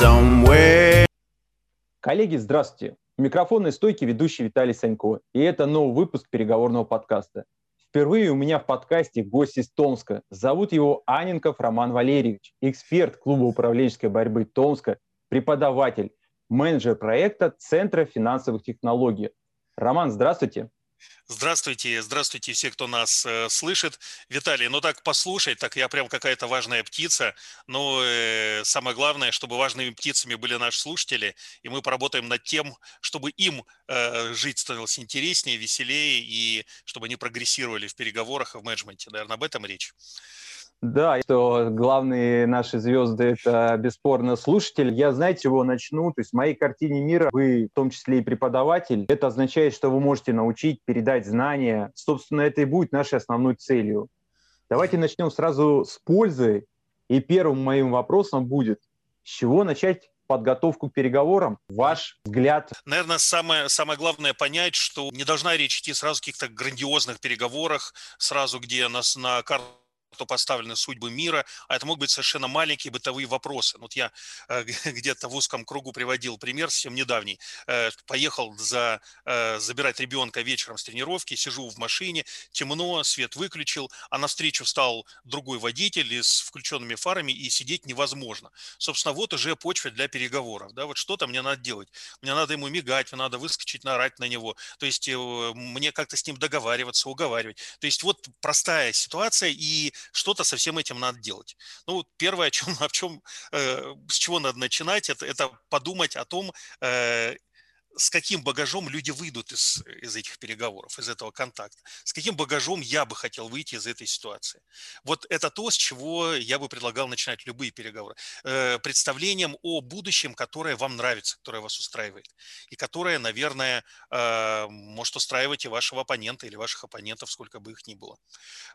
somewhere. Коллеги, здравствуйте. У микрофонной стойки ведущий Виталий Санько. И это новый выпуск переговорного подкаста. Впервые у меня в подкасте гость из Томска. Зовут его Аненков Роман Валерьевич, эксперт клуба управленческой борьбы Томска, преподаватель, менеджер проекта Центра финансовых технологий. Роман, здравствуйте. Здравствуйте, здравствуйте все, кто нас э, слышит. Виталий, ну так послушай, так я прям какая-то важная птица. Но э, самое главное, чтобы важными птицами были наши слушатели, и мы поработаем над тем, чтобы им э, жить становилось интереснее, веселее, и чтобы они прогрессировали в переговорах и в менеджменте. Наверное, об этом речь. Да, что главные наши звезды – это бесспорно слушатель. Я, знаете, чего начну? То есть в моей картине мира вы, в том числе и преподаватель, это означает, что вы можете научить, передать знания. Собственно, это и будет нашей основной целью. Давайте начнем сразу с пользы. И первым моим вопросом будет, с чего начать подготовку к переговорам? Ваш взгляд? Наверное, самое, самое главное понять, что не должна речь идти сразу о каких-то грандиозных переговорах, сразу где нас на карту то поставлены судьбы мира, а это могут быть совершенно маленькие бытовые вопросы. Вот я э, где-то в узком кругу приводил пример совсем недавний. Э, поехал за, э, забирать ребенка вечером с тренировки, сижу в машине, темно, свет выключил, а навстречу стал другой водитель с включенными фарами, и сидеть невозможно. Собственно, вот уже почва для переговоров. Да? Вот что-то мне надо делать. Мне надо ему мигать, мне надо выскочить, наорать на него. То есть мне как-то с ним договариваться, уговаривать. То есть вот простая ситуация, и что-то со всем этим надо делать. Ну, первое, о чем, о чем, э, с чего надо начинать, это, это подумать о том, э, с каким багажом люди выйдут из, из этих переговоров, из этого контакта, с каким багажом я бы хотел выйти из этой ситуации. Вот это то, с чего я бы предлагал начинать любые переговоры. Э, представлением о будущем, которое вам нравится, которое вас устраивает, и которое, наверное, э, может устраивать и вашего оппонента или ваших оппонентов, сколько бы их ни было.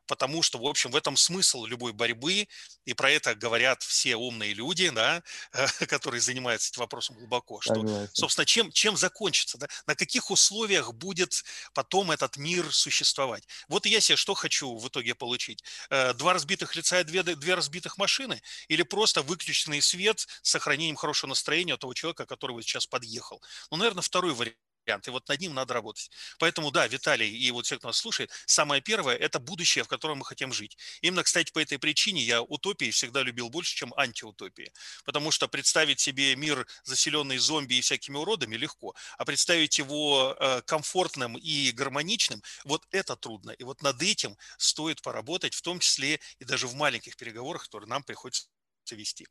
Потому что, в общем, в этом смысл любой борьбы, и про это говорят все умные люди, да, которые занимаются этим вопросом глубоко, что, собственно, чем, чем за закончится, да? на каких условиях будет потом этот мир существовать. Вот я себе что хочу в итоге получить? Э, два разбитых лица и две, две разбитых машины? Или просто выключенный свет с сохранением хорошего настроения у того человека, который вот сейчас подъехал? Ну, наверное, второй вариант вариант, и вот над ним надо работать. Поэтому, да, Виталий и вот все, кто нас слушает, самое первое – это будущее, в котором мы хотим жить. Именно, кстати, по этой причине я утопии всегда любил больше, чем антиутопии. Потому что представить себе мир, заселенный зомби и всякими уродами, легко, а представить его э, комфортным и гармоничным, вот это трудно. И вот над этим стоит поработать, в том числе и даже в маленьких переговорах, которые нам приходится вести.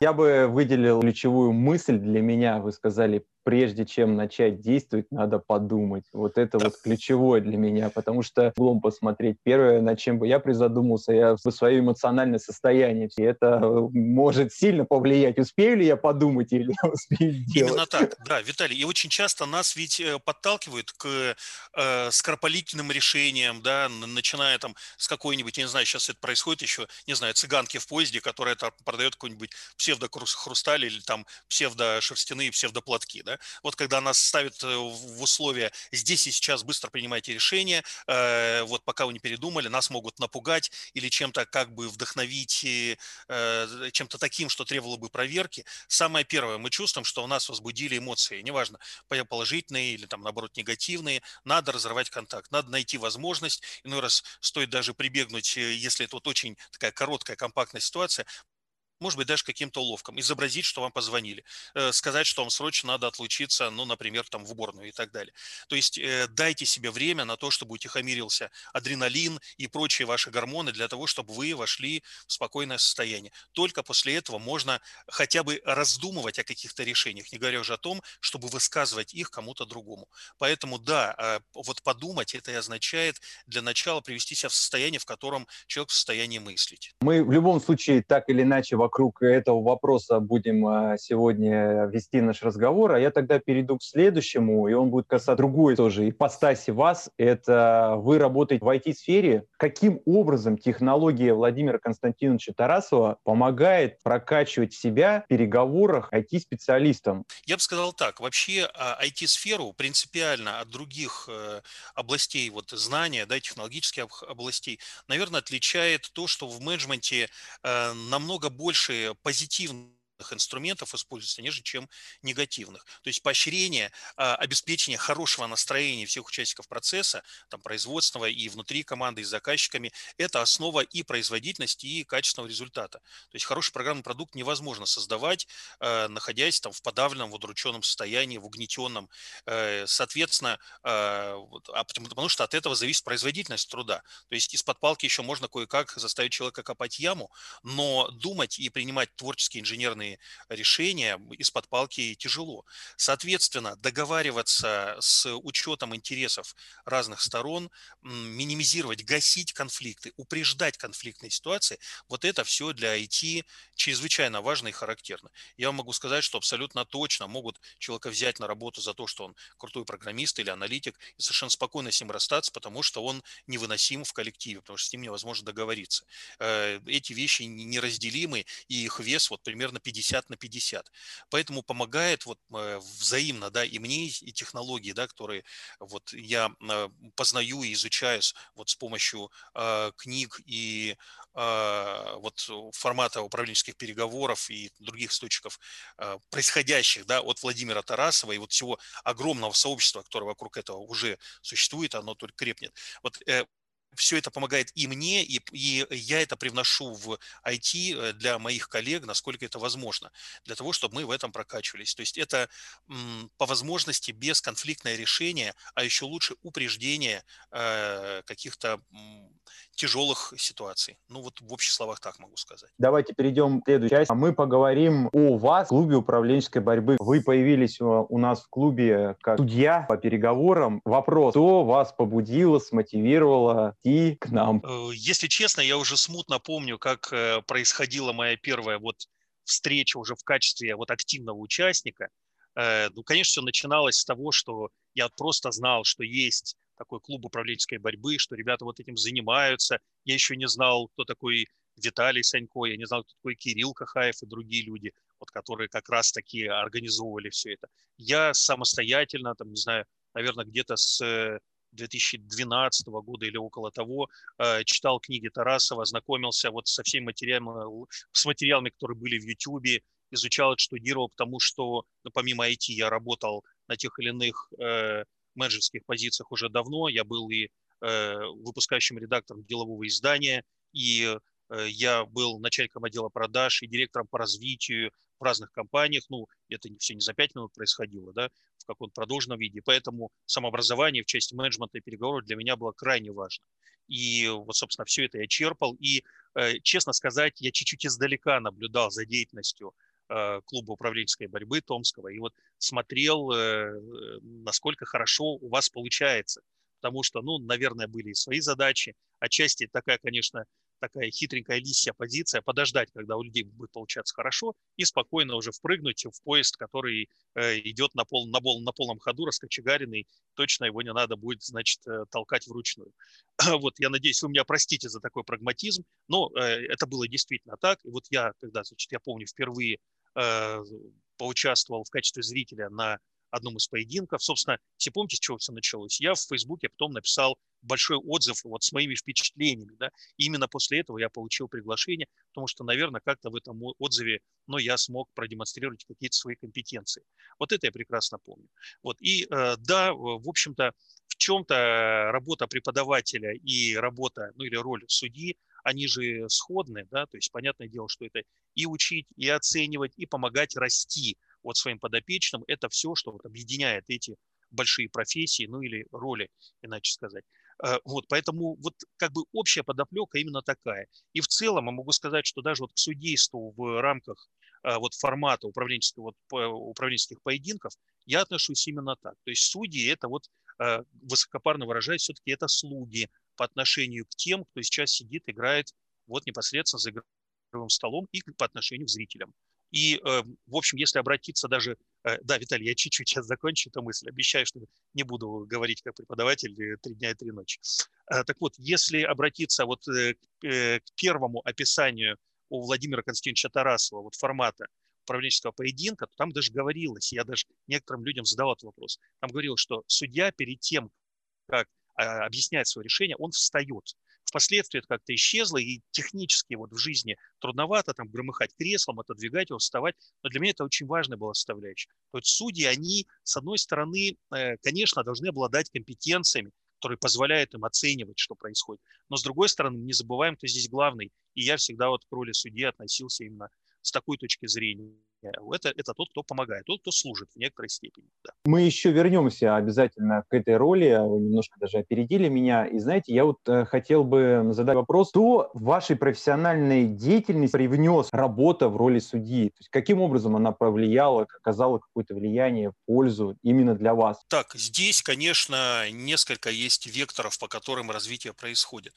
Я бы выделил ключевую мысль для меня. Вы сказали прежде чем начать действовать, надо подумать. Вот это вот ключевое для меня, потому что углом посмотреть. Первое, над чем бы я призадумался, я в свое эмоциональное состояние. И это может сильно повлиять, успею ли я подумать или не успею делать. Именно так, да, Виталий. И очень часто нас ведь э, подталкивают к э, скоропалительным решениям, да, начиная там с какой-нибудь, я не знаю, сейчас это происходит еще, не знаю, цыганки в поезде, которая там продает какой-нибудь псевдохрусталь или там псевдошерстяные псевдоплатки, да, вот когда нас ставят э, в условия здесь и сейчас быстро принимайте решение, э, вот пока вы не передумали, нас могут напугать или чем-то как бы вдохновить, э, чем-то таким, что требовало бы проверки. Самое первое, мы чувствуем, что у нас возбудили эмоции, неважно, положительные или там наоборот негативные, надо разорвать контакт, надо найти возможность, иной раз стоит даже прибегнуть, если это вот очень такая короткая, компактная ситуация, может быть, даже каким-то уловком, изобразить, что вам позвонили, э, сказать, что вам срочно надо отлучиться, ну, например, там в уборную и так далее. То есть э, дайте себе время на то, чтобы утихомирился адреналин и прочие ваши гормоны для того, чтобы вы вошли в спокойное состояние. Только после этого можно хотя бы раздумывать о каких-то решениях, не говоря уже о том, чтобы высказывать их кому-то другому. Поэтому да, а, вот подумать это и означает для начала привести себя в состояние, в котором человек в состоянии мыслить. Мы в любом случае так или иначе во вокруг этого вопроса будем а, сегодня вести наш разговор, а я тогда перейду к следующему, и он будет касаться другой тоже ипостаси вас. Это вы работаете в IT-сфере. Каким образом технология Владимира Константиновича Тарасова помогает прокачивать себя в переговорах IT-специалистам? Я бы сказал так. Вообще IT-сферу а, принципиально от других э, областей вот, знания, да, технологических областей, наверное, отличает то, что в менеджменте э, намного больше больше позитивных инструментов используется, нежели чем негативных. То есть поощрение, а, обеспечение хорошего настроения всех участников процесса, там, производственного и внутри команды, и с заказчиками, это основа и производительности, и качественного результата. То есть хороший программный продукт невозможно создавать, а, находясь там в подавленном, в удрученном состоянии, в угнетенном. Э, соответственно, а, потому что от этого зависит производительность труда. То есть из-под палки еще можно кое-как заставить человека копать яму, но думать и принимать творческие инженерные правильные решения из-под палки тяжело. Соответственно, договариваться с учетом интересов разных сторон, минимизировать, гасить конфликты, упреждать конфликтные ситуации, вот это все для IT чрезвычайно важно и характерно. Я могу сказать, что абсолютно точно могут человека взять на работу за то, что он крутой программист или аналитик, и совершенно спокойно с ним расстаться, потому что он невыносим в коллективе, потому что с ним невозможно договориться. Э, эти вещи неразделимы, и их вес вот примерно 50 50 на 50. Поэтому помогает вот э, взаимно, да, и мне, и технологии, да, которые вот я э, познаю и изучаю вот с помощью э, книг и э, вот формата управленческих переговоров и других источников э, происходящих, да, от Владимира Тарасова и вот всего огромного сообщества, которое вокруг этого уже существует, оно только крепнет. Вот э, все это помогает и мне, и, и я это привношу в IT э, для моих коллег, насколько это возможно, для того, чтобы мы в этом прокачивались. То есть это по возможности бесконфликтное решение, а еще лучше упреждение э, каких-то тяжелых ситуаций. Ну вот в общих словах так могу сказать. Давайте перейдем к следующей части. Мы поговорим о вас в клубе управленческой борьбы. Вы появились у нас в клубе как судья по переговорам. Вопрос, что вас побудило, смотивировало идти к нам? Э, если честно, я уже смутно помню, как э, происходила моя первая вот встреча уже в качестве вот активного участника. Э, ну, конечно, все начиналось с того, что я просто знал, что есть такой клуб управленческой борьбы, что ребята вот этим занимаются. Я еще не знал, кто такой Виталий Санько, я не знал, кто такой Кирилл Кахаев и другие люди, вот, которые как раз таки организовывали все это. Я самостоятельно, там, не знаю, наверное, где-то с 2012 года или около того, э, читал книги Тарасова, знакомился вот со всеми материалами, с материалами, которые были в YouTube, изучал, штудировал, потому что ну, помимо IT я работал на тех или иных э, менеджерских позициях уже давно. Я был и э, выпускающим редактором делового издания, и э, я был начальником отдела продаж и директором по развитию в разных компаниях. Ну, это все не за пять минут происходило, да, в каком-то продолженном виде. Поэтому самообразование в части менеджмента и переговоров для меня было крайне важно. И вот, собственно, все это я черпал. И, э, честно сказать, я чуть-чуть издалека наблюдал за деятельностью Э, клуба управленческой борьбы Томского и вот смотрел, э, насколько хорошо у вас получается. Потому что, ну, наверное, были и свои задачи. Отчасти такая, конечно, такая хитренькая лисья позиция, подождать, когда у людей будет получаться хорошо, и спокойно уже впрыгнуть в поезд, который э, идет на, пол, на, пол, на полном ходу, раскочегаренный, точно его не надо будет, значит, толкать вручную. Вот, я надеюсь, вы меня простите за такой прагматизм, но это было действительно так. И вот я, когда, значит, я помню, впервые Э, поучаствовал в качестве зрителя на одном из поединков. Собственно, все помните, с чего все началось? Я в Фейсбуке потом написал большой отзыв вот с моими впечатлениями. Да? И именно после этого я получил приглашение, потому что, наверное, как-то в этом отзыве ну, я смог продемонстрировать какие-то свои компетенции. Вот это я прекрасно помню. Вот. И э, да, в общем-то, в чем-то работа преподавателя и работа, ну или роль судьи, они же сходны, да, то есть понятное дело, что это и учить, и оценивать, и помогать расти вот своим подопечным. Это все, что вот объединяет эти большие профессии, ну или роли, иначе сказать. Э, вот, поэтому вот как бы общая подоплека именно такая. И в целом я могу сказать, что даже вот к судейству в рамках э, вот формата управленческого, вот, управленческих поединков я отношусь именно так. То есть судьи это вот э, высокопарно выражаясь, все-таки это слуги по отношению к тем, кто сейчас сидит, играет вот непосредственно за игровым столом и по отношению к зрителям. И, э, в общем, если обратиться даже... Э, да, Виталий, я чуть-чуть сейчас закончу эту мысль. Обещаю, что не буду говорить как преподаватель три дня и три ночи. Так вот, если обратиться вот к первому описанию у Владимира Константиновича Тарасова вот формата управленческого поединка, то там даже говорилось, я даже некоторым людям задавал этот вопрос, там говорилось, что судья перед тем, как а, объясняет свое решение, он встает. Впоследствии это как-то исчезло, и технически вот в жизни трудновато там громыхать креслом, отодвигать его, вставать. Но для меня это очень важная была составляющая. То есть судьи, они, с одной стороны, э, конечно, должны обладать компетенциями, которые позволяют им оценивать, что происходит. Но с другой стороны, не забываем, кто здесь главный. И я всегда вот к роли судьи относился именно с такой точки зрения. Это, это тот, кто помогает, тот, кто служит в некоторой степени. Да. Мы еще вернемся обязательно к этой роли. Вы немножко даже опередили меня. И знаете, я вот э, хотел бы задать вопрос, что в вашей профессиональной деятельности привнес работа в роли судьи? То есть каким образом она повлияла, оказала какое-то влияние, пользу именно для вас? Так, здесь, конечно, несколько есть векторов, по которым развитие происходит.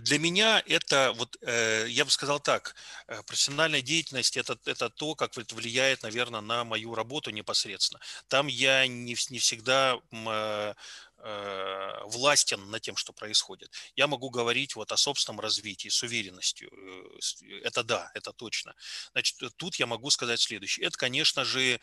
Для меня это, вот, э, я бы сказал так, э, профессиональная деятельность это, – это то, как вы влияет, наверное, на мою работу непосредственно. Там я не, не всегда э, э, властен над тем, что происходит. Я могу говорить вот о собственном развитии с уверенностью. Э, это да, это точно. Значит, тут я могу сказать следующее. Это, конечно же,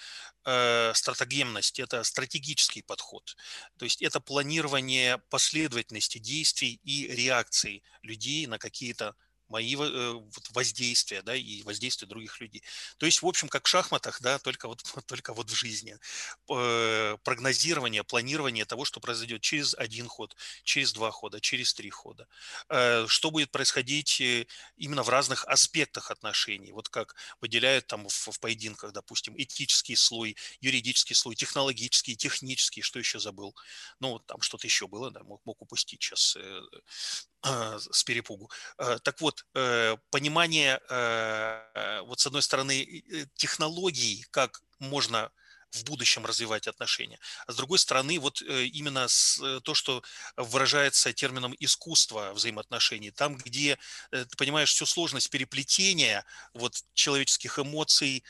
стратегемность, это стратегический подход. То есть это планирование последовательности действий и реакций людей на какие-то мои э, вот, воздействия, да, и воздействия других людей. То есть, в общем, как в шахматах, да, только вот, только вот в жизни. Прогнозирование, планирование того, что произойдет через один ход, через два хода, через три хода. Э, что будет происходить э, именно в разных аспектах отношений. Вот как выделяют там в, в поединках, допустим, этический слой, юридический слой, технологический, технический, что еще забыл. Ну, там что-то еще было, да, мог, мог упустить сейчас э, с перепугу. Так вот, э, понимание, э, вот с одной стороны, технологий, как можно в будущем развивать отношения. А с другой стороны, вот именно с, то, что выражается термином искусство взаимоотношений, там, где ты понимаешь всю сложность переплетения вот человеческих эмоций,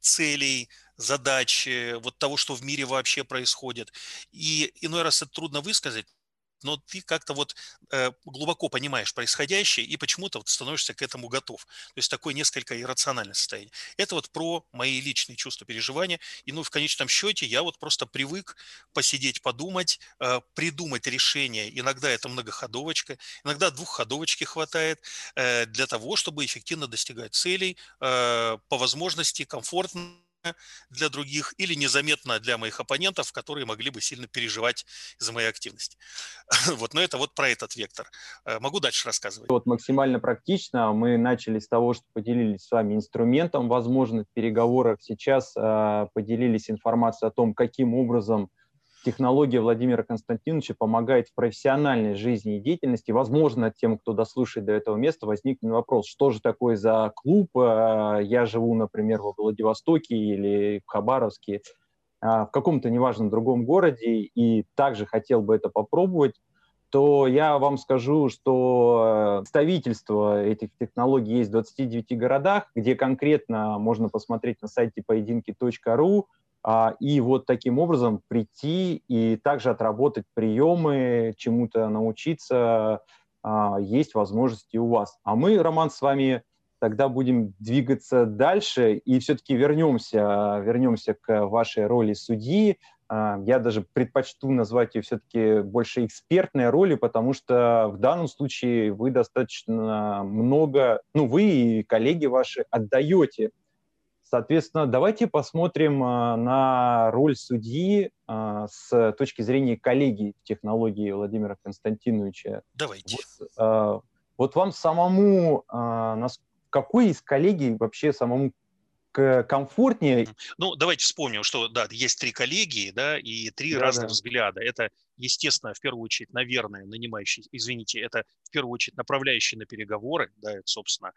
целей, задач, вот того, что в мире вообще происходит. И иной раз это трудно высказать, но ты как-то вот э, глубоко понимаешь происходящее и почему-то вот становишься к этому готов. То есть такое несколько иррациональное состояние. Это вот про мои личные чувства, переживания. И ну в конечном счете я вот просто привык посидеть, подумать, э, придумать решение. Иногда это многоходовочка, иногда двухходовочки хватает э, для того, чтобы эффективно достигать целей, по возможности комфортно для других или незаметно для моих оппонентов, которые могли бы сильно переживать из-за моей активности. Вот, но это вот про этот вектор. Э, могу дальше рассказывать. Вот максимально практично. Мы начали с того, что поделились с вами инструментом возможных переговоров. Сейчас э, поделились информацией о том, каким образом технология Владимира Константиновича помогает в профессиональной жизни и деятельности. Возможно, тем, кто дослушает до этого места, возникнет вопрос, что же такое за клуб? А, я живу, например, во Владивостоке или в Хабаровске, а, в каком-то неважном другом городе, и также хотел бы это попробовать то я вам скажу, что представительство этих технологий есть в 29 городах, где конкретно можно посмотреть на сайте поединки.ру, и вот таким образом прийти и также отработать приемы, чему-то научиться, а, есть возможности у вас. А мы, Роман, с вами тогда будем двигаться дальше и все-таки вернемся, вернемся к вашей роли судьи. А, я даже предпочту назвать ее все-таки больше экспертной роли, потому что в данном случае вы достаточно много, ну, вы и коллеги ваши отдаете Соответственно, давайте посмотрим а, на роль судьи а, с точки зрения коллеги технологии Владимира Константиновича. Давайте. Вот, а, вот вам самому, какой из коллегий вообще самому комфортнее. Ну, давайте вспомним, что да, есть три коллегии, да, и три да, разных да. взгляда. Это, естественно, в первую очередь, наверное, нанимающий, извините, это в первую очередь направляющий на переговоры, да, это, собственно, э,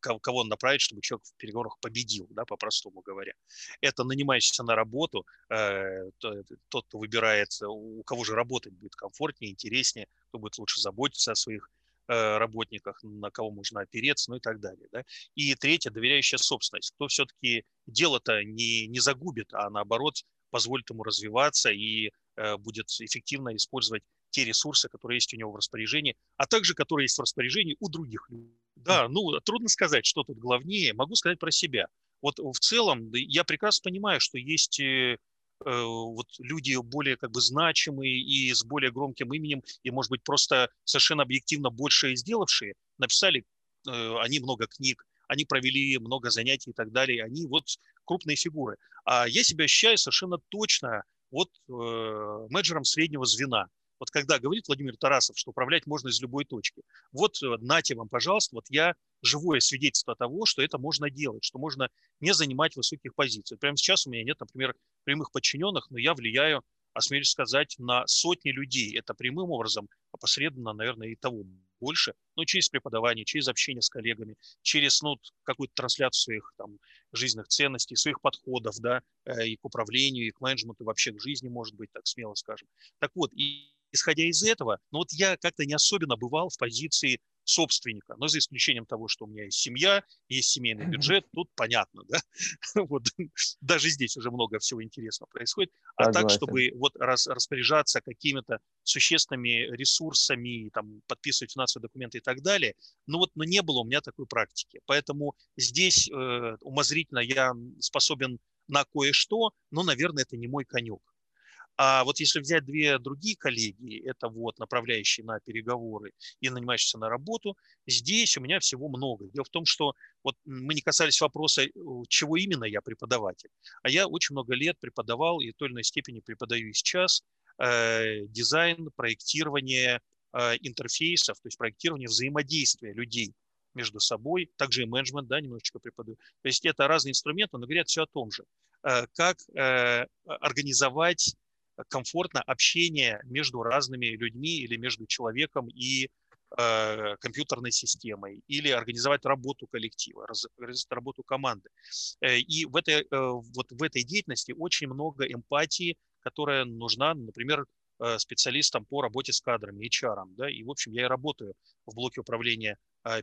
кого он направит, чтобы человек в переговорах победил, да, по-простому говоря. Это нанимающийся на работу, э, тот, кто выбирает, у кого же работать будет комфортнее, интереснее, кто будет лучше заботиться о своих Э, работниках, на кого можно опереться, ну и так далее. Да? И третье, доверяющая собственность. Кто все-таки дело-то не, не загубит, а наоборот позволит ему развиваться и э, будет эффективно использовать те ресурсы, которые есть у него в распоряжении, а также которые есть в распоряжении у других людей. Да, ну, трудно сказать, что тут главнее. Могу сказать про себя. Вот в целом я прекрасно понимаю, что есть э, вот люди более как бы значимые и с более громким именем, и, может быть, просто совершенно объективно больше сделавшие, написали они много книг, они провели много занятий и так далее, они вот крупные фигуры. А я себя ощущаю совершенно точно вот э, менеджером среднего звена. Вот когда говорит Владимир Тарасов, что управлять можно из любой точки, вот э, нате вам, пожалуйста, вот я живое свидетельство того, что это можно делать, что можно не занимать высоких позиций. Прямо сейчас у меня нет, например, прямых подчиненных, но я влияю, осмелюсь сказать, на сотни людей. Это прямым образом, опосредованно, наверное, и того больше, ну, через преподавание, через общение с коллегами, через, ну, какую-то трансляцию своих там жизненных ценностей, своих подходов, да, э, и к управлению, и к менеджменту, и вообще к жизни, может быть, так смело скажем. Так вот, и исходя из этого, ну, вот я как-то не особенно бывал в позиции собственника. Но за исключением того, что у меня есть семья, есть семейный бюджет, тут понятно, да. Вот даже здесь уже много всего интересного происходит. А Согласен. так, чтобы вот рас, распоряжаться какими-то существенными ресурсами, там, подписывать финансовые документы и так далее, ну вот ну, не было у меня такой практики. Поэтому здесь э, умозрительно я способен на кое-что, но, наверное, это не мой конек. А вот если взять две другие коллеги, это вот направляющие на переговоры и нанимающиеся на работу, здесь у меня всего много. Дело в том, что вот мы не касались вопроса, чего именно я преподаватель. А я очень много лет преподавал и в той или иной степени преподаю и сейчас э, дизайн, проектирование э, интерфейсов, то есть проектирование взаимодействия людей между собой, также и менеджмент, да, немножечко преподаю. То есть это разные инструменты, но говорят все о том же. Э, как э, организовать комфортно общение между разными людьми или между человеком и э, компьютерной системой, или организовать работу коллектива, организовать работу команды. Э, и в этой, э, вот в этой деятельности очень много эмпатии, которая нужна, например, э, специалистам по работе с кадрами, HR. Да? И, в общем, я и работаю в блоке управления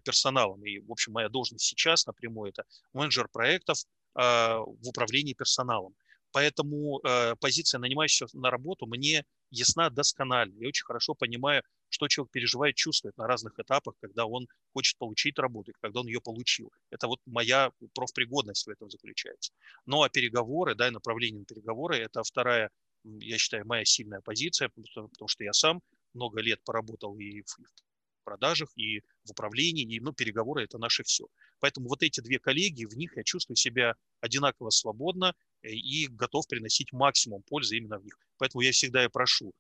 персоналом. И, в общем, моя должность сейчас напрямую – это менеджер проектов в управлении персоналом. Поэтому э, позиция нанимающего на работу мне ясна досконально. Я очень хорошо понимаю, что человек переживает, чувствует на разных этапах, когда он хочет получить работу, когда он ее получил. Это вот моя профпригодность в этом заключается. Ну а переговоры, да, и направление на переговоры – это вторая, я считаю, моя сильная позиция, потому что я сам много лет поработал и в, продажах, и в управлении, и ну, переговоры – это наше все. Поэтому вот эти две коллеги, в них я чувствую себя одинаково свободно и готов приносить максимум пользы именно в них. Поэтому я всегда и прошу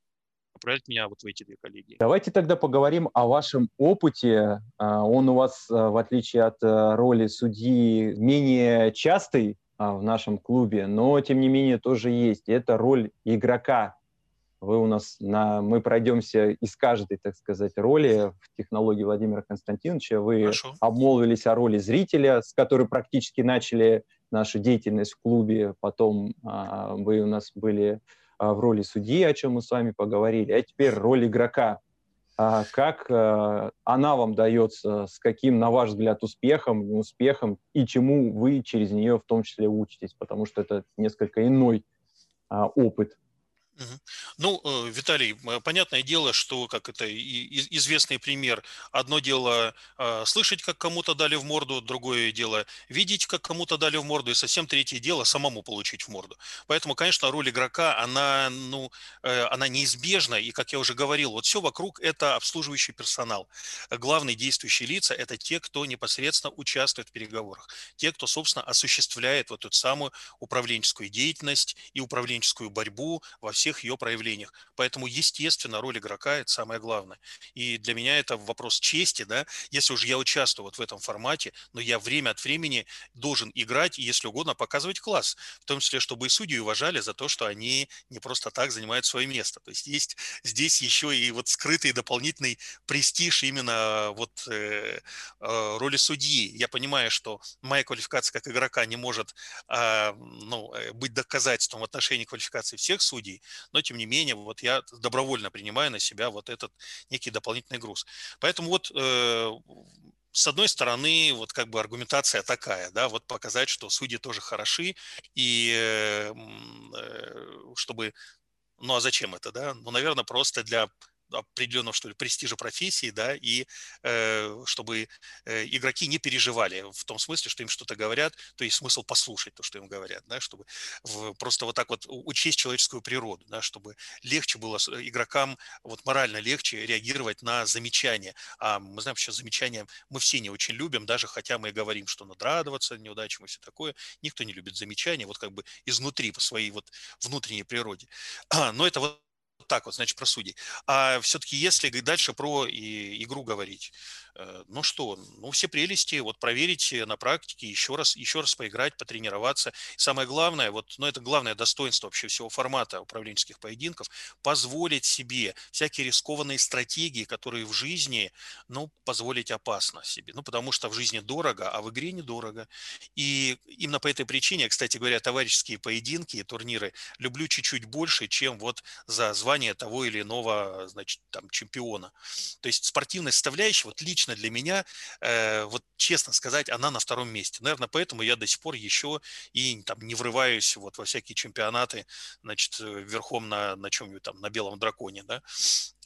направлять меня вот в эти две коллеги. Давайте тогда поговорим о вашем опыте. А, он у вас, а, в отличие от э, роли судьи, менее частый а, в нашем клубе, но тем не менее тоже есть. Это роль игрока вы у нас на, мы пройдемся из каждой, так сказать, роли в технологии Владимира Константиновича. Вы Хорошо. обмолвились о роли зрителя, с которой практически начали нашу деятельность в клубе. Потом а, вы у нас были а, в роли судьи, о чем мы с вами поговорили. А теперь роль игрока. А, как она вам дается, с каким, на ваш взгляд, успехом, неуспехом, и чему вы через нее в том числе учитесь, потому что это несколько иной опыт ну, э, Виталий, понятное дело, что, как это известный пример, одно дело а, слышать, как кому-то дали в морду, другое дело видеть, как кому-то дали в морду, и совсем третье дело самому получить в морду. Поэтому, конечно, роль игрока, она, ну, э, она неизбежна, и, как я уже говорил, вот все вокруг – это обслуживающий персонал. Главные действующие лица – это те, кто непосредственно участвует в переговорах, те, кто, собственно, осуществляет вот эту самую управленческую деятельность и управленческую борьбу во всех всех ее проявлениях. Поэтому, естественно, роль игрока – это самое главное. И для меня это вопрос чести, да, если уже я участвую вот в этом формате, но я время от времени должен играть и, если угодно, показывать класс, в том числе, чтобы и судьи уважали за то, что они не просто так занимают свое место. То есть есть здесь еще и вот скрытый дополнительный престиж именно вот э, э, роли судьи. Я понимаю, что моя квалификация как игрока не может а, ну, э, ну, быть доказательством в отношении квалификации всех судей, но тем не менее вот я добровольно принимаю на себя вот этот некий дополнительный груз. Поэтому вот э, с одной стороны, вот как бы аргументация такая, да, вот показать, что судьи тоже хороши, и э, э чтобы, ну а зачем это, да? Ну, наверное, просто для определенного, что ли, престижа профессии, да, и э, чтобы э, игроки не переживали в том смысле, что им что-то говорят, то есть смысл послушать то, что им говорят, да, чтобы в, просто вот так вот учесть человеческую природу, да, чтобы легче было игрокам, вот морально легче реагировать на замечания. А мы знаем, что замечания мы все не очень любим, даже хотя мы говорим, что надо радоваться неудачам и все такое, никто не любит замечания, вот как бы изнутри, по своей вот внутренней природе. Но это вот так вот, значит, про судей. А все-таки если дальше про и, игру говорить, Э, ну что, ну все прелести, вот проверить на практике, еще раз, еще раз поиграть, потренироваться. самое главное, вот, ну это главное достоинство вообще всего формата управленческих поединков, позволить себе всякие рискованные стратегии, которые в жизни, ну, позволить опасно себе. Ну, потому что в жизни дорого, а в игре недорого. И именно по этой причине, кстати говоря, товарищеские поединки и турниры люблю чуть-чуть больше, чем вот за звание того или иного, значит, там, чемпиона. То есть спортивная составляющая, вот лично для меня, э, вот честно сказать, она на втором месте. Наверное, поэтому я до сих пор еще и там не врываюсь вот во всякие чемпионаты, значит, э, верхом на, на чем-нибудь там, на белом драконе, да.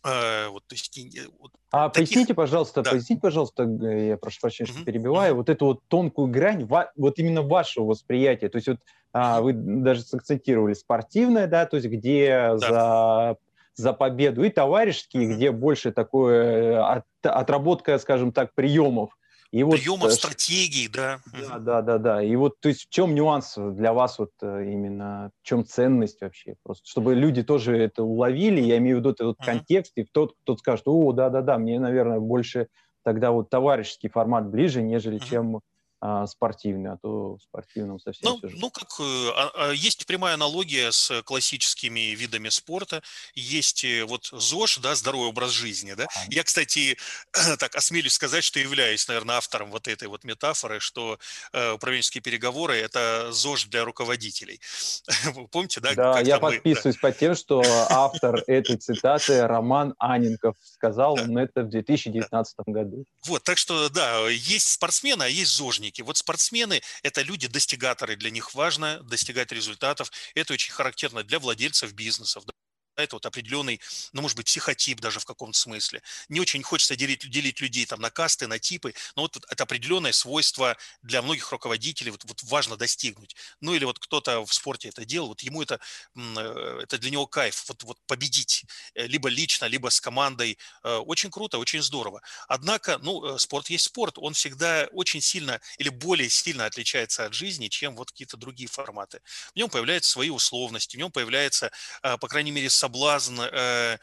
Э, вот, то есть, вот а таких... поясните, пожалуйста, да. поясните, пожалуйста, я прошу прощения, что перебиваю, вот эту вот тонкую грань, вот именно вашего восприятия, то есть вот а, вы даже сакцентировали спортивное, да, то есть где да. за за победу, и товарищеские, где больше такое от, отработка, скажем так, приемов. И вот, приемов, э, стратегий, да. Да, да, да, да. И вот, то есть, в чем нюанс для вас вот э, именно, в чем ценность вообще? Просто, чтобы люди тоже это уловили, я имею в виду этот uh-huh. контекст, и тот, кто скажет, о, да, да, да, мне, наверное, больше тогда вот товарищеский формат ближе, нежели uh-huh. чем а, спортивный, а то в спортивном совсем ну, ну, как э, а, а, есть прямая аналогия с классическими видами спорта. Есть э, вот ЗОЖ, да, здоровый образ жизни, да. Я, кстати, так осмелюсь сказать, что являюсь, наверное, автором вот этой вот метафоры, что э, управленческие переговоры – это ЗОЖ для руководителей. Помните, да? Да, я подписываюсь да. под тем, что автор этой цитаты Роман Анинков сказал он это в 2019 году. Вот, так что, да, есть спортсмены, а есть ЗОЖники участники. Вот спортсмены – это люди-достигаторы, для них важно достигать результатов. Это очень характерно для владельцев бизнесов, это вот определенный, ну, может быть, психотип даже в каком-то смысле. Не очень хочется делить, делить людей там на касты, на типы, но вот это определенное свойство для многих руководителей вот, вот важно достигнуть. Ну, или вот кто-то в спорте это делал, вот ему это, э, это для него кайф, вот, вот победить, э, либо лично, либо с командой. Э, очень круто, очень здорово. Однако, ну, спорт есть спорт, он всегда очень сильно или более сильно отличается от жизни, чем вот какие-то другие форматы. В нем появляются свои условности, в нем появляется, по крайней мере, соблазн э,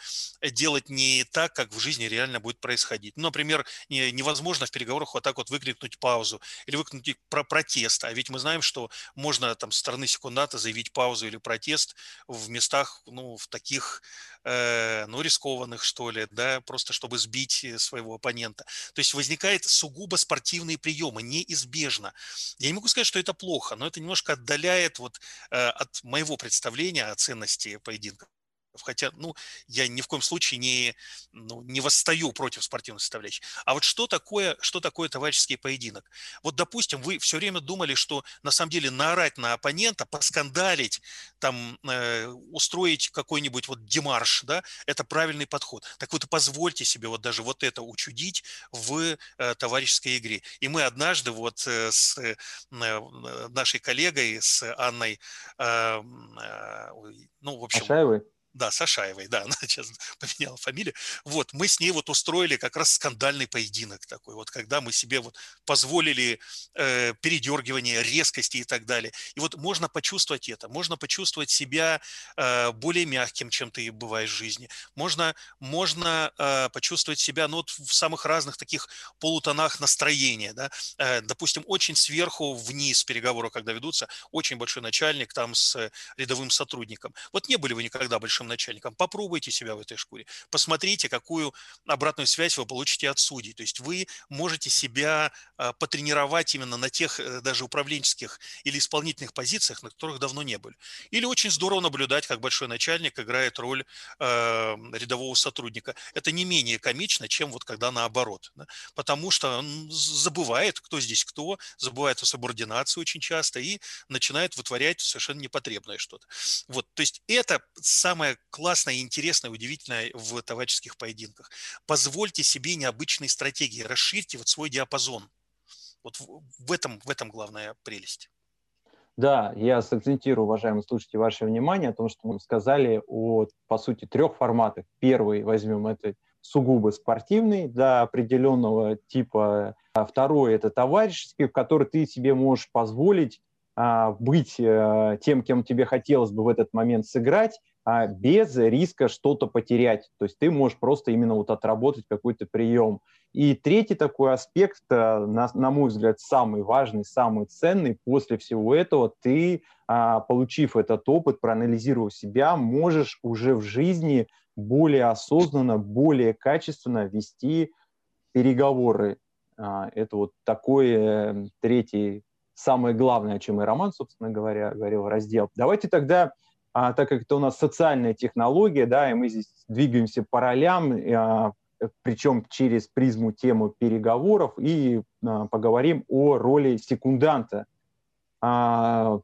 делать не так, как в жизни реально будет происходить. Ну, например, не, невозможно в переговорах вот так вот выкрикнуть паузу или выкрикнуть про протест. А ведь мы знаем, что можно там со стороны секундата заявить паузу или протест в местах, ну, в таких, э, ну, рискованных, что ли, да, просто чтобы сбить своего оппонента. То есть возникает сугубо спортивные приемы, неизбежно. Я не могу сказать, что это плохо, но это немножко отдаляет вот э, от моего представления о ценности поединка. Хотя, ну, я ни в коем случае не, ну, не восстаю против спортивной составляющей. А вот что такое, что такое товарищеский поединок? Вот, допустим, вы все время думали, что на самом деле наорать на оппонента, поскандалить, там, э, устроить какой-нибудь вот демарш, да, это правильный подход. Так вот, позвольте себе вот даже вот это учудить в э, товарищеской игре. И мы однажды вот э, с э, нашей коллегой, с Анной, э, э, ну, в общем... Ашаевой? Да, Сашаевой, да, она сейчас поменяла фамилию. Вот, мы с ней вот устроили как раз скандальный поединок такой, вот когда мы себе вот позволили э, передергивание, резкости и так далее. И вот можно почувствовать это, можно почувствовать себя э, более мягким, чем ты бываешь в жизни. Можно, можно э, почувствовать себя, ну, вот в самых разных таких полутонах настроения, да. Э, допустим, очень сверху вниз переговоры, когда ведутся, очень большой начальник там с рядовым сотрудником. Вот не были вы никогда большим высшим начальником, попробуйте себя в этой шкуре, посмотрите, какую обратную связь вы получите от судей. То есть вы можете себя а, потренировать именно на тех э, даже управленческих или исполнительных позициях, на которых давно не были. Или очень здорово наблюдать, как большой начальник играет роль э, рядового сотрудника. Это не менее комично, чем вот когда наоборот. Потому что он забывает, кто здесь кто, забывает о субординации очень часто и начинает вытворять совершенно непотребное что-то. Вот, то есть это самое самое классное, интересное, удивительное в товарищеских поединках. Позвольте себе необычные стратегии, расширьте вот свой диапазон. Вот в этом, в этом главная прелесть. Да, я сакцентирую, уважаемые слушатели, ваше внимание о том, что мы сказали о, по сути, трех форматах. Первый возьмем это сугубо спортивный до определенного типа. А второй – это товарищеский, в который ты себе можешь позволить а, быть а, тем, кем тебе хотелось бы в этот момент сыграть, а, без риска что-то потерять. То есть ты можешь просто именно вот отработать какой-то прием. И третий такой аспект, а, на, на мой взгляд, самый важный, самый ценный, после всего этого ты, а, получив этот опыт, проанализировав себя, можешь уже в жизни более осознанно, более качественно вести переговоры. А, это вот такой э, третий, самое главное, о чем и Роман, собственно говоря, говорил, раздел. Давайте тогда, а, так как это у нас социальная технология, да, и мы здесь двигаемся по ролям, а, причем через призму тему переговоров, и поговорим о роли секунданта. В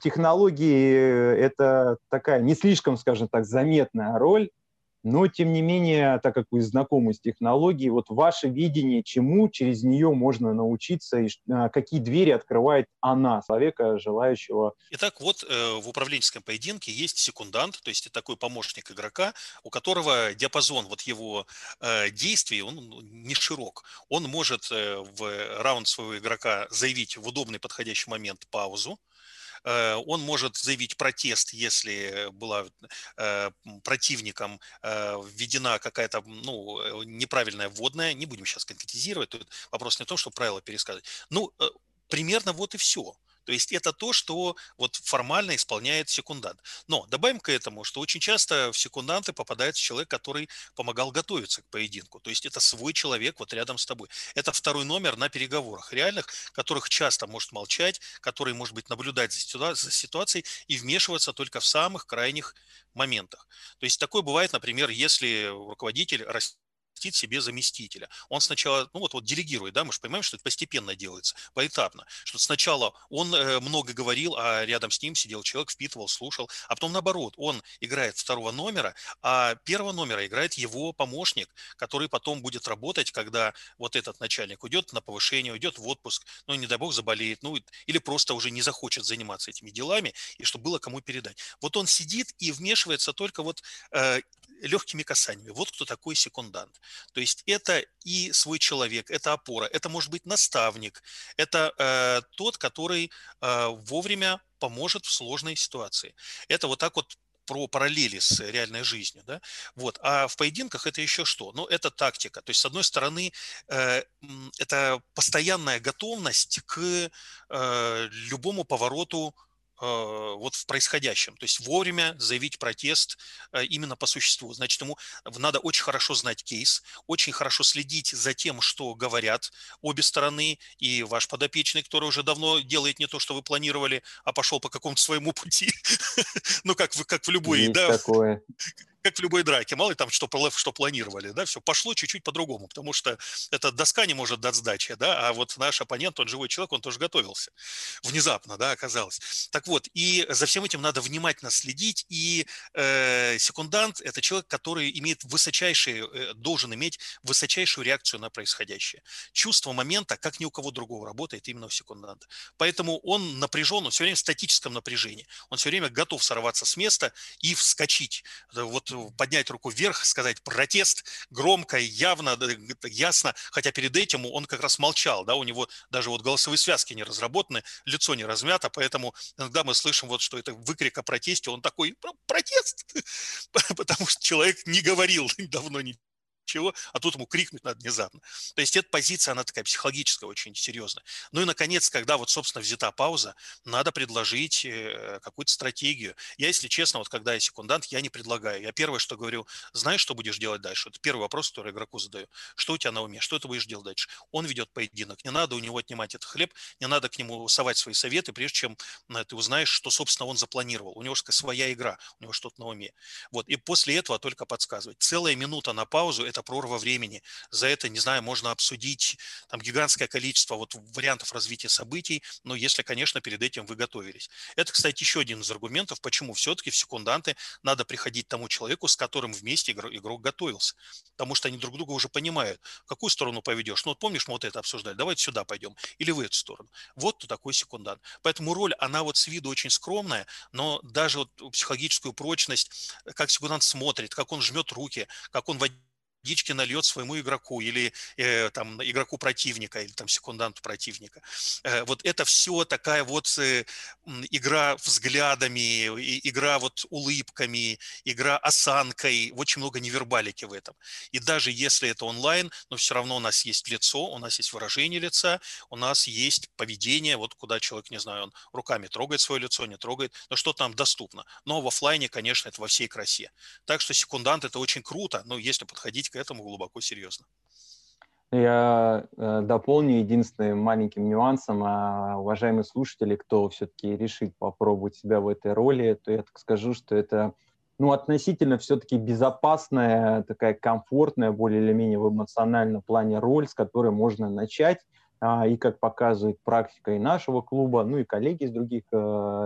технологии это такая не слишком, скажем так, заметная роль, но, тем не менее, так как вы знакомы с технологией, вот ваше видение, чему через нее можно научиться, и а, какие двери открывает она, человека, желающего... Итак, вот э, в управленческом поединке есть секундант, то есть такой помощник игрока, у которого диапазон вот его э, действий, он ну, не широк. Он может э, в раунд своего игрока заявить в удобный подходящий момент паузу, он может заявить протест, если была э, противником э, введена какая-то ну, неправильная вводная. Не будем сейчас конкретизировать, тут вопрос не в том, что правила пересказывать. Ну, примерно вот и все. То есть это то, что вот формально исполняет секундант. Но добавим к этому, что очень часто в секунданты попадает человек, который помогал готовиться к поединку. То есть это свой человек вот рядом с тобой. Это второй номер на переговорах реальных, которых часто может молчать, который может быть наблюдать за ситуацией и вмешиваться только в самых крайних моментах. То есть такое бывает, например, если руководитель растит себе заместителя. Он сначала, ну вот, вот делегирует, да, мы же понимаем, что это постепенно делается, поэтапно. Что сначала он э, много говорил, а рядом с ним сидел человек, впитывал, слушал, а потом наоборот, он играет второго номера, а первого номера играет его помощник, который потом будет работать, когда вот этот начальник уйдет на повышение, уйдет в отпуск, ну, не дай бог, заболеет, ну, или просто уже не захочет заниматься этими делами, и чтобы было кому передать. Вот он сидит и вмешивается только вот э, легкими касаниями. Вот кто такой секундант. То есть это и свой человек, это опора, это может быть наставник, это э, тот, который э, вовремя поможет в сложной ситуации. Это вот так вот про параллели с реальной жизнью, да, вот, а в поединках это еще что? Ну, это тактика, то есть, с одной стороны, э, это постоянная готовность к э, любому повороту вот в происходящем. То есть вовремя заявить протест э, именно по существу. Значит, ему надо очень хорошо знать кейс, очень хорошо следить за тем, что говорят обе стороны, и ваш подопечный, который уже давно делает не то, что вы планировали, а пошел по какому-то своему пути. Ну, как, как в любой, да, как в любой драке, мало ли там что, что планировали, да, все пошло чуть-чуть по-другому, потому что эта доска не может дать сдачи, да, а вот наш оппонент, он живой человек, он тоже готовился, внезапно, да, оказалось. Так вот, и за всем этим надо внимательно следить, и э, секундант – это человек, который имеет высочайший, э, должен иметь высочайшую реакцию на происходящее. Чувство момента, как ни у кого другого, работает именно у секунданта. Поэтому он напряжен, он все время в статическом напряжении, он все время готов сорваться с места и вскочить. Вот поднять руку вверх, сказать протест громко, явно, ясно, хотя перед этим он как раз молчал, да, у него даже вот голосовые связки не разработаны, лицо не размято, поэтому иногда мы слышим вот, что это выкрик о протесте, он такой, протест, потому что человек не говорил давно не чего, а тут ему крикнуть надо внезапно. То есть эта позиция, она такая психологическая, очень серьезная. Ну и, наконец, когда вот, собственно, взята пауза, надо предложить э, какую-то стратегию. Я, если честно, вот когда я секундант, я не предлагаю. Я первое, что говорю, знаешь, что будешь делать дальше? Это первый вопрос, который игроку задаю. Что у тебя на уме? Что ты будешь делать дальше? Он ведет поединок. Не надо у него отнимать этот хлеб, не надо к нему совать свои советы, прежде чем э, ты узнаешь, что, собственно, он запланировал. У него своя игра, у него что-то на уме. Вот. И после этого только подсказывать. Целая минута на паузу – это прорва времени. За это, не знаю, можно обсудить там гигантское количество вот вариантов развития событий, но если, конечно, перед этим вы готовились. Это, кстати, еще один из аргументов, почему все-таки в секунданты надо приходить тому человеку, с которым вместе игрок готовился. Потому что они друг друга уже понимают, в какую сторону поведешь. Ну, вот помнишь, мы вот это обсуждали, давайте сюда пойдем, или в эту сторону. Вот такой секундант. Поэтому роль, она вот с виду очень скромная, но даже вот психологическую прочность, как секундант смотрит, как он жмет руки, как он водички нальет своему игроку или э, там игроку противника или там секунданту противника. Э, вот это все такая вот э, игра взглядами, игра вот улыбками, игра осанкой, очень много невербалики в этом. И даже если это онлайн, но все равно у нас есть лицо, у нас есть выражение лица, у нас есть поведение, вот куда человек, не знаю, он руками трогает свое лицо, не трогает, но что там доступно. Но в офлайне, конечно, это во всей красе. Так что секундант это очень круто, но если подходить к этому глубоко серьезно. Я э, дополню единственным маленьким нюансом, а, уважаемые слушатели, кто все-таки решит попробовать себя в этой роли, то я так скажу, что это ну, относительно все-таки безопасная, такая комфортная, более или менее в эмоциональном плане роль, с которой можно начать. А, и как показывает практика и нашего клуба, ну и коллеги из других э,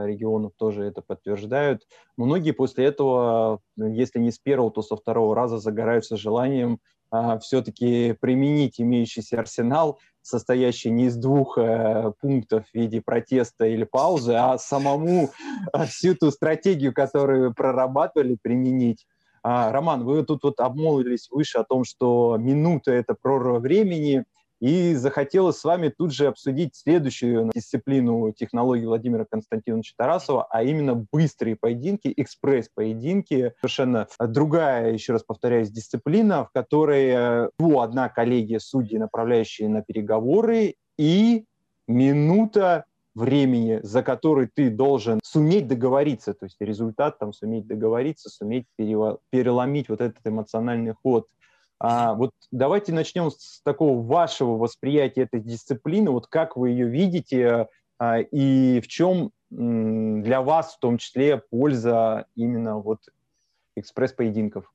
регионов тоже это подтверждают. Многие после этого, если не с первого, то со второго раза загораются желанием а, все-таки применить имеющийся арсенал, состоящий не из двух э, пунктов в виде протеста или паузы, а самому э, всю ту стратегию, которую прорабатывали, применить. А, Роман, вы тут вот обмолвились выше о том, что минута – это прорва времени – и захотелось с вами тут же обсудить следующую дисциплину технологии Владимира Константиновича Тарасова, а именно быстрые поединки, экспресс-поединки. Совершенно другая, еще раз повторяюсь, дисциплина, в которой ну, одна коллегия судей, направляющие на переговоры, и минута времени, за который ты должен суметь договориться, то есть результат там суметь договориться, суметь переломить вот этот эмоциональный ход а, вот давайте начнем с такого вашего восприятия этой дисциплины. Вот как вы ее видите а, и в чем для вас в том числе польза именно вот экспресс-поединков?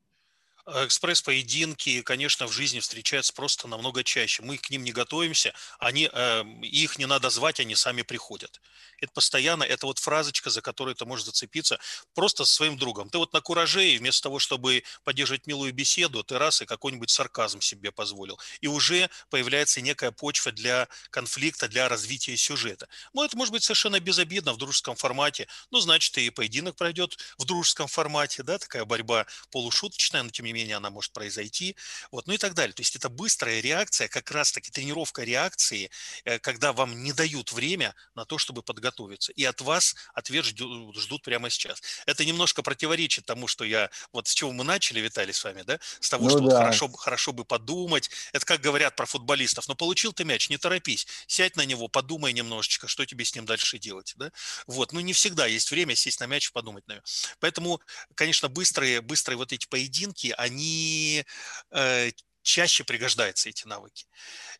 Экспресс-поединки, конечно, в жизни встречаются просто намного чаще. Мы к ним не готовимся, они, э, их не надо звать, они сами приходят. Это постоянно, это вот фразочка, за которую ты можешь зацепиться просто со своим другом. Ты вот на кураже, и вместо того, чтобы поддерживать милую беседу, ты раз и какой-нибудь сарказм себе позволил. И уже появляется некая почва для конфликта, для развития сюжета. Ну, это может быть совершенно безобидно в дружеском формате. Ну, значит, и поединок пройдет в дружеском формате, да, такая борьба полушуточная, но тем не менее она может произойти, вот, ну и так далее. То есть это быстрая реакция, как раз-таки тренировка реакции, э, когда вам не дают время на то, чтобы подготовиться, и от вас ответ ждут, ждут прямо сейчас. Это немножко противоречит тому, что я, вот с чего мы начали, Виталий, с вами, да, с того, ну, что да. вот хорошо, хорошо бы подумать, это как говорят про футболистов, но получил ты мяч, не торопись, сядь на него, подумай немножечко, что тебе с ним дальше делать, да, вот, ну не всегда есть время сесть на мяч и подумать на него. Поэтому, конечно, быстрые, быстрые вот эти поединки, они э, чаще пригождаются, эти навыки.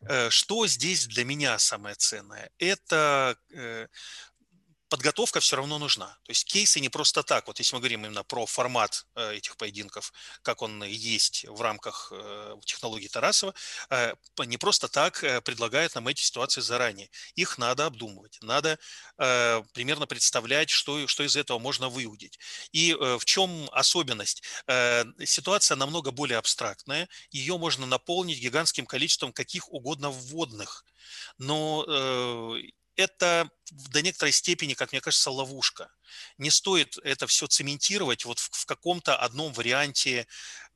Э, что здесь для меня самое ценное? Это э, подготовка все равно нужна. То есть кейсы не просто так. Вот если мы говорим именно про формат э, этих поединков, как он есть в рамках э, технологии Тарасова, э, не просто так предлагают нам эти ситуации заранее. Их надо обдумывать, надо примерно представлять, что, что из этого можно выудить. И в чем особенность? Ситуация намного более абстрактная, ее можно наполнить гигантским количеством каких угодно вводных. Но это до некоторой степени, как мне кажется, ловушка. Не стоит это все цементировать вот в, в каком-то одном варианте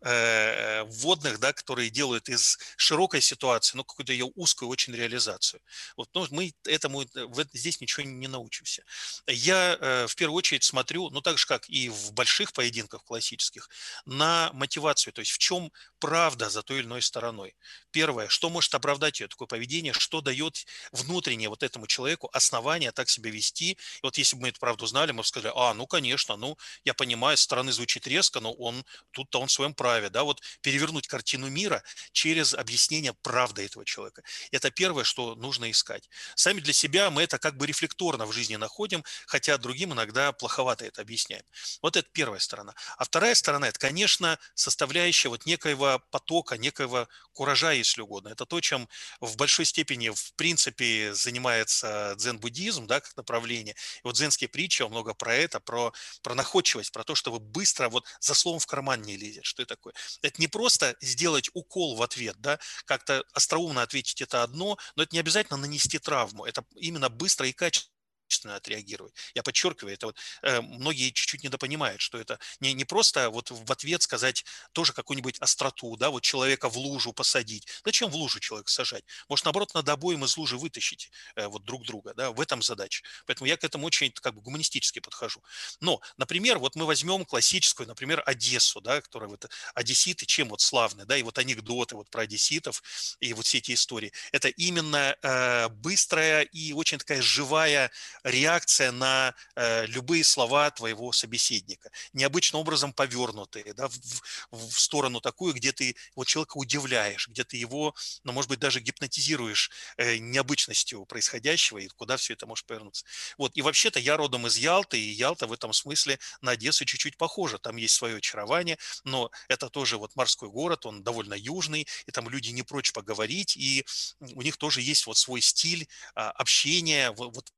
вводных, да, которые делают из широкой ситуации, ну, какую-то ее узкую очень реализацию. Вот, ну, мы этому э, здесь ничего не научимся. Я э, в первую очередь смотрю, ну, так же, как и в больших поединках классических, на мотивацию, то есть в чем правда за той или иной стороной. Первое, что может оправдать ее такое поведение, что дает внутренне вот этому человеку основание так себя вести. И вот если бы мы эту правду знали, мы бы сказали, а, ну, конечно, ну, я понимаю, со стороны звучит резко, но он тут-то он в своем праве вправе, да, вот перевернуть картину мира через объяснение правды этого человека. Это первое, что нужно искать. Сами для себя мы это как бы рефлекторно в жизни находим, хотя другим иногда плоховато это объясняем. Вот это первая сторона. А вторая сторона – это, конечно, составляющая вот некоего потока, некоего куража, если угодно. Это то, чем в большой степени, в принципе, занимается дзен-буддизм, да, как направление. И вот дзенские притчи, много про это, про, про находчивость, про то, чтобы быстро вот за словом в карман не лезет. Что это такое? Это не просто сделать укол в ответ, да, как-то остроумно ответить это одно, но это не обязательно нанести травму. Это именно быстро и качественно качественно отреагировать. Я подчеркиваю, это вот э, многие чуть-чуть недопонимают, что это не, не просто вот в ответ сказать тоже какую-нибудь остроту, да, вот человека в лужу посадить. Зачем в лужу человека сажать? Может, наоборот, надо обоим из лужи вытащить э, вот друг друга, да, в этом задача. Поэтому я к этому очень как бы гуманистически подхожу. Но, например, вот мы возьмем классическую, например, Одессу, да, которая вот одесситы чем вот славны, да, и вот анекдоты вот про одесситов и вот все эти истории. Это именно э, быстрая и очень такая живая реакция на э, любые слова твоего собеседника, необычным образом повернутые, да, в, в сторону такую, где ты вот человека удивляешь, где ты его, ну, может быть, даже гипнотизируешь э, необычностью происходящего и куда все это может повернуться. Вот, и вообще-то я родом из Ялты, и Ялта в этом смысле на Одессу чуть-чуть похожа. Там есть свое очарование, но это тоже вот морской город, он довольно южный, и там люди не прочь поговорить, и у них тоже есть вот свой стиль а, общения, вот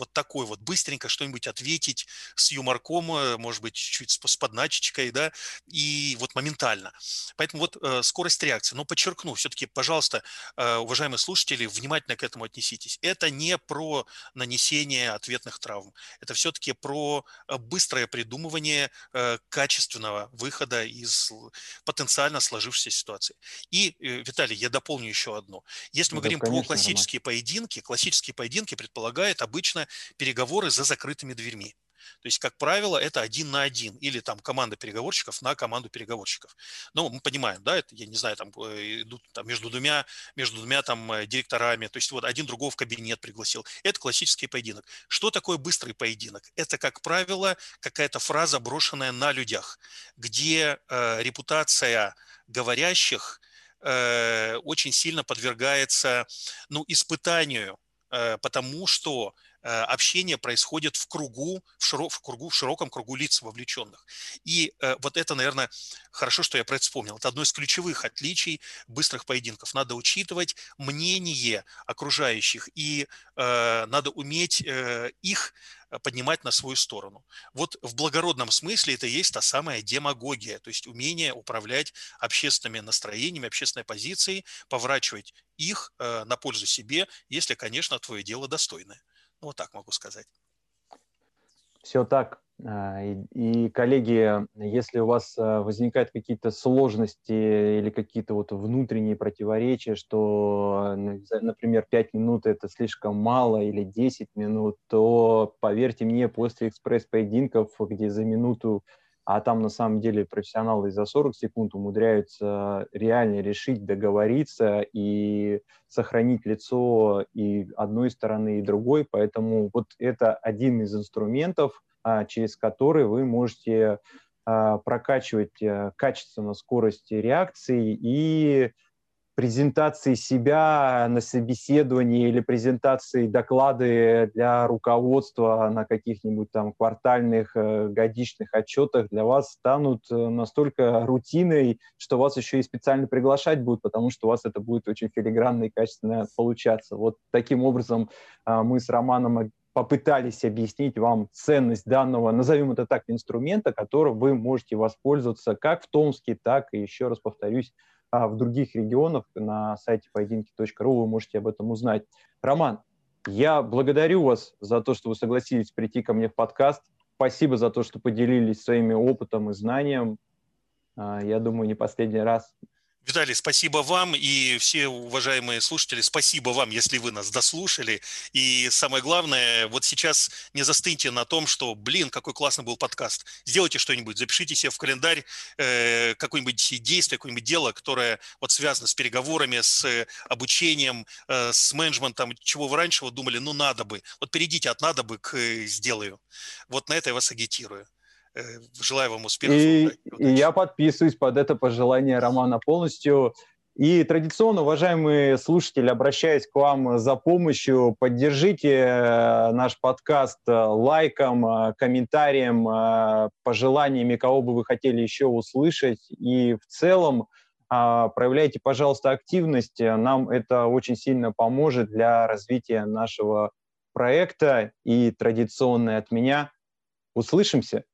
вот такой вот, быстренько что-нибудь ответить с юморком, э, может быть, чуть-чуть с подначечкой, да, и вот моментально. Поэтому вот э, скорость реакции. Но подчеркну, все-таки, пожалуйста, э, уважаемые слушатели, внимательно к этому отнеситесь. Это не про нанесение ответных травм. Это все-таки про э, быстрое придумывание э, качественного выхода из потенциально сложившейся ситуации. И, э, Виталий, я дополню еще одно. Если мы да, говорим конечно, про классические Роман. поединки, классические поединки предполагают обычно переговоры за закрытыми дверьми. То есть, как правило, это один на один или там команда переговорщиков на команду переговорщиков. Но мы понимаем, да, это, я не знаю, там э, идут там, между двумя, между двумя там э, директорами, то есть вот один другого в кабинет пригласил. Это классический поединок. Что такое быстрый поединок? Это, как правило, какая-то фраза, брошенная на людях, где э, репутация говорящих э, очень сильно подвергается, ну, испытанию, э, потому что общение происходит в кругу, в, широк, в, кругу, в широком кругу лиц вовлеченных. И э, вот это, наверное, хорошо, что я про это вспомнил. Это одно из ключевых отличий быстрых поединков. Надо учитывать мнение окружающих, и э, надо уметь э, их поднимать на свою сторону. Вот в благородном смысле это и есть та самая демагогия, то есть умение управлять общественными настроениями, общественной позицией, поворачивать их э, на пользу себе, если, конечно, твое дело достойное. Вот так могу сказать. Все так. А, и, коллеги, если у вас а, возникают какие-то сложности или какие-то вот внутренние противоречия, что, например, 5 минут это слишком мало или 10 минут, то поверьте мне, после экспресс-поединков, где за минуту а там на самом деле профессионалы за 40 секунд умудряются реально решить, договориться и сохранить лицо и одной стороны, и другой. Поэтому вот это один из инструментов, а, через который вы можете а, прокачивать э, качественно скорость реакции и презентации себя на собеседовании или презентации доклады для руководства на каких-нибудь там квартальных, э, годичных отчетах для вас станут э, настолько рутиной, что вас еще и специально приглашать будут, потому что у вас это будет очень филигранно и качественно получаться. Вот таким образом а, мы с Романом попытались объяснить вам ценность данного, назовем это так, инструмента, которым вы можете воспользоваться как в Томске, так и, еще раз повторюсь, а в других регионах на сайте поединки.ру вы можете об этом узнать. Роман, я благодарю вас за то, что вы согласились прийти ко мне в подкаст. Спасибо за то, что поделились своими опытом и знанием. А, я думаю, не последний раз Виталий, спасибо вам и все уважаемые слушатели, спасибо вам, если вы нас дослушали. И самое главное, вот сейчас не застыньте на том, что, блин, какой классный был подкаст. Сделайте что-нибудь, запишите себе в календарь э, какое-нибудь действие, какое-нибудь дело, которое вот связано с переговорами, с обучением, э, с менеджментом, чего вы раньше вот думали, ну надо бы. Вот перейдите от надо бы к э, сделаю. Вот на это я вас агитирую. Желаю вам успехов. И, и я подписываюсь под это пожелание Романа полностью. И традиционно, уважаемые слушатели, обращаюсь к вам за помощью. Поддержите э, наш подкаст э, лайком, э, комментарием, пожеланиями, кого бы вы хотели еще услышать. И в целом проявляйте, пожалуйста, активность. Нам это очень сильно поможет для развития нашего проекта. И традиционно от меня услышимся.